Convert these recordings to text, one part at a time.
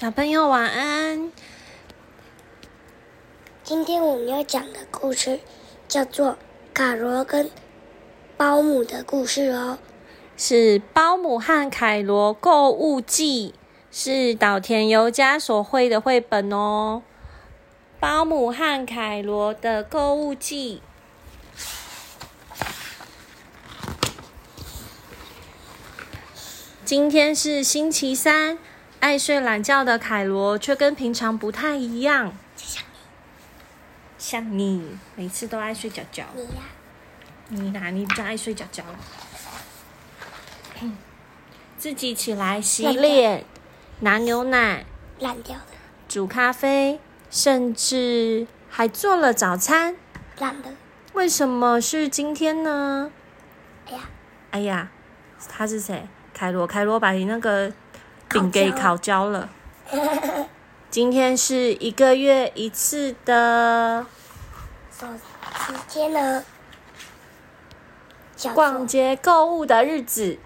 小朋友晚安。今天我们要讲的故事叫做《卡罗跟包姆的故事》哦。是《包姆和凯罗购物记》，是岛田由佳所绘的绘本哦。《包姆和凯罗的购物记》。今天是星期三。爱睡懒觉的凯罗却跟平常不太一样，像你，像你，每次都爱睡觉觉。你呀，你哪里就爱睡觉觉？自己起来洗脸，拿牛奶，烂掉的，煮咖啡，甚至还做了早餐，烂的。为什么是今天呢？哎呀，哎呀，他是谁？凯罗，凯罗把你那个。饼给烤焦了。今天是一个月一次的时间呢？逛街购物的日子。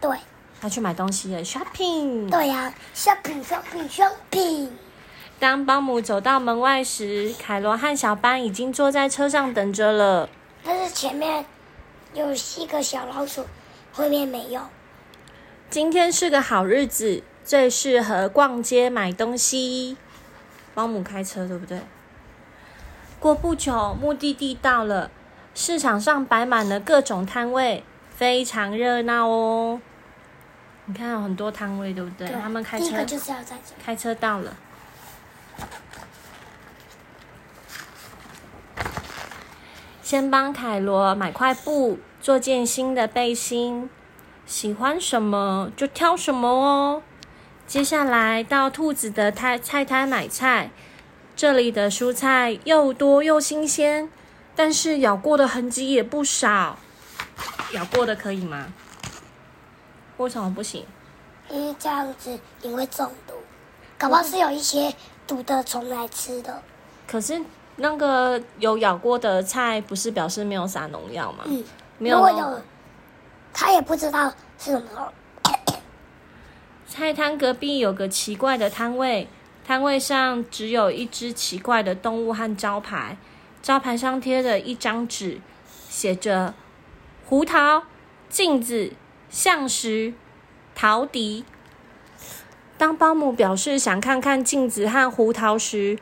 对。要去买东西了，shopping。对呀，shopping，shopping，shopping。当保姆走到门外时，凯罗和小班已经坐在车上等着了。但是前面有七个小老鼠，后面没有。今天是个好日子，最适合逛街买东西。保姆开车，对不对？过不久，目的地到了，市场上摆满了各种摊位，非常热闹哦。你看，有很多摊位，对不对？他们开车就是要在这。开车到了，先帮凯罗买块布，做件新的背心。喜欢什么就挑什么哦。接下来到兔子的菜菜摊买菜，这里的蔬菜又多又新鲜，但是咬过的痕迹也不少。咬过的可以吗？为什么不行？因为这样子你会中毒，搞不好是有一些毒的虫来吃的。可是那个有咬过的菜，不是表示没有撒农药吗？嗯，没有。他也不知道是什么。菜摊隔壁有个奇怪的摊位，摊位上只有一只奇怪的动物和招牌，招牌上贴着一张纸，写着“胡桃、镜子、象石、陶笛”。当保姆表示想看看镜子和胡桃时，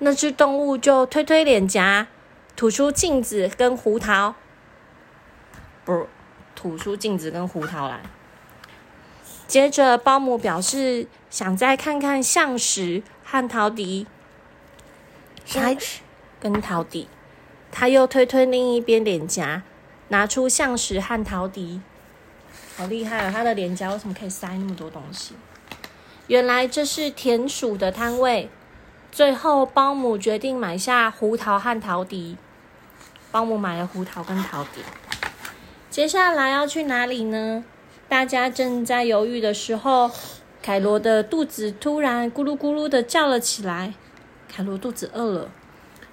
那只动物就推推脸颊，吐出镜子跟胡桃。不。吐出镜子跟胡桃来。接着，保姆表示想再看看象石和陶笛。象石跟陶笛，他又推推另一边脸颊，拿出象石和陶笛。好厉害啊！他的脸颊为什么可以塞那么多东西？原来这是田鼠的摊位。最后，保姆决定买下胡桃和陶笛。保姆买了胡桃跟陶笛。接下来要去哪里呢？大家正在犹豫的时候，凯罗的肚子突然咕噜咕噜的叫了起来。凯罗肚子饿了，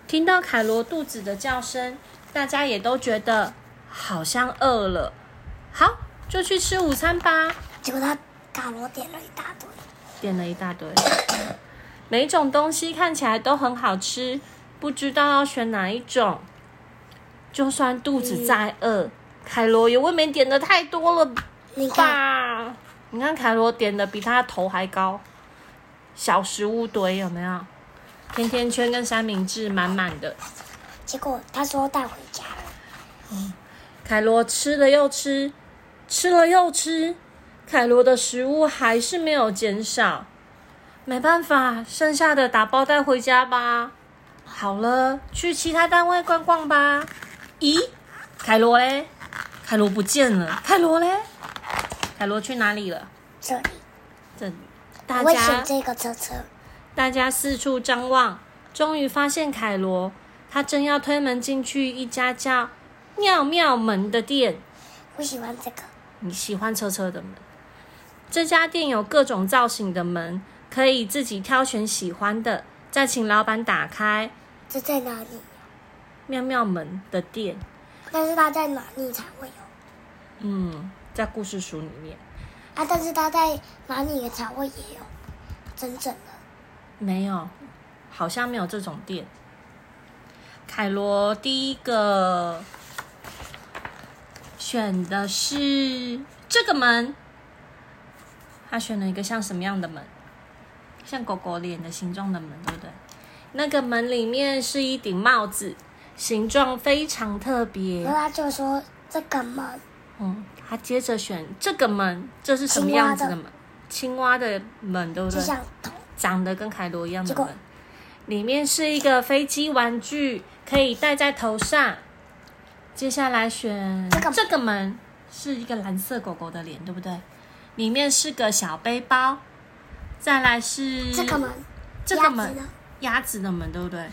听到凯罗肚子的叫声，大家也都觉得好像饿了。好，就去吃午餐吧。结果他卡罗点了一大堆，点了一大堆，每种东西看起来都很好吃，不知道要选哪一种。就算肚子再饿。凯罗也未免点的太多了吧？你看凯罗点的比他头还高，小食物堆有没有？甜甜圈跟三明治满满的。结果他说带回家了。嗯，凯罗吃了又吃，吃了又吃，凯罗的食物还是没有减少。没办法，剩下的打包带回家吧。好了，去其他单位逛逛吧。咦，凯罗嘞？凯罗不见了，凯罗嘞？凯罗去哪里了？这里，这里。大家这个车车。大家四处张望，终于发现凯罗，他正要推门进去一家叫“妙妙门”的店。我喜欢这个，你喜欢车车的门？这家店有各种造型的门，可以自己挑选喜欢的，再请老板打开。这在哪里？妙妙门的店，但是它在哪里才会有嗯，在故事书里面啊？但是他在哪里的茶会也有真正的？没有，好像没有这种店。凯罗第一个选的是这个门，他选了一个像什么样的门？像狗狗脸的形状的门，对不对？那个门里面是一顶帽子，形状非常特别然。后他就说这个门嗯，他接着选这个门，这是什么样子的门？青蛙的门，对不对？长得跟凯罗一样的门，里面是一个飞机玩具，可以戴在头上。接下来选这个这个门，是一个蓝色狗狗的脸，对不对？里面是个小背包。再来是这个门，这个门鸭子呢鸭子的门，对不对？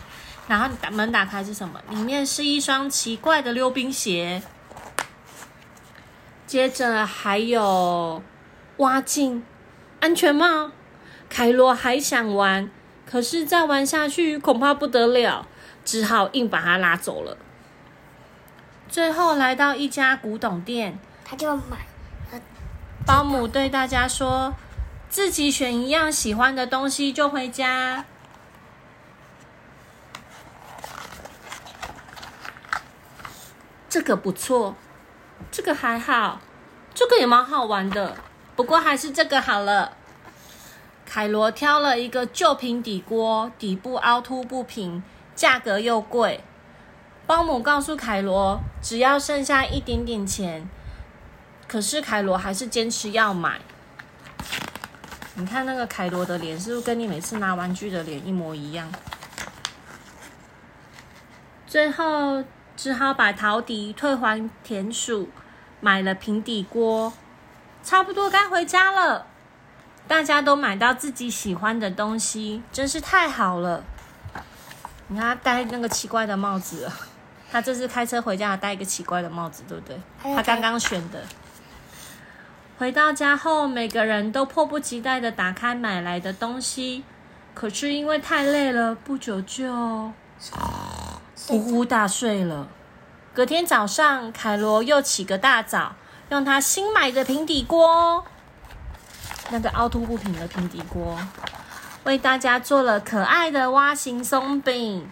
然后打门打开是什么？里面是一双奇怪的溜冰鞋。接着还有蛙镜、安全帽。凯罗还想玩，可是再玩下去恐怕不得了，只好硬把他拉走了。最后来到一家古董店，他就买了保姆对大家说：“自己选一样喜欢的东西就回家。”这个不错，这个还好，这个也蛮好玩的，不过还是这个好了。凯罗挑了一个旧平底锅，底部凹凸不平，价格又贵。保姆告诉凯罗，只要剩下一点点钱，可是凯罗还是坚持要买。你看那个凯罗的脸，是不是跟你每次拿玩具的脸一模一样？最后只好把陶笛退还田鼠，买了平底锅，差不多该回家了。大家都买到自己喜欢的东西，真是太好了。你看他戴那个奇怪的帽子了，他这次开车回家戴一个奇怪的帽子，对不对？他刚刚选的。回到家后，每个人都迫不及待的打开买来的东西，可是因为太累了，不久就呼呼大睡了。隔天早上，凯罗又起个大早，用他新买的平底锅，那个凹凸不平的平底锅，为大家做了可爱的蛙形松饼。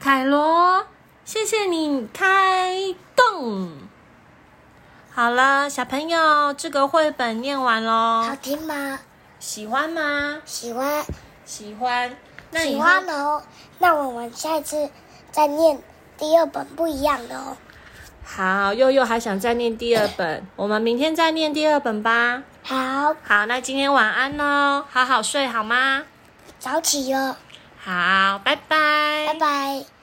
凯罗，谢谢你开动。好了，小朋友，这个绘本念完喽好喽，听吗？喜欢吗？喜欢，喜欢。那喜欢了哦。那我们下一次再念第二本不一样的哦。好，佑佑还想再念第二本，我们明天再念第二本吧。好，好，那今天晚安喽，好好睡好吗？早起哟，好，拜拜，拜拜。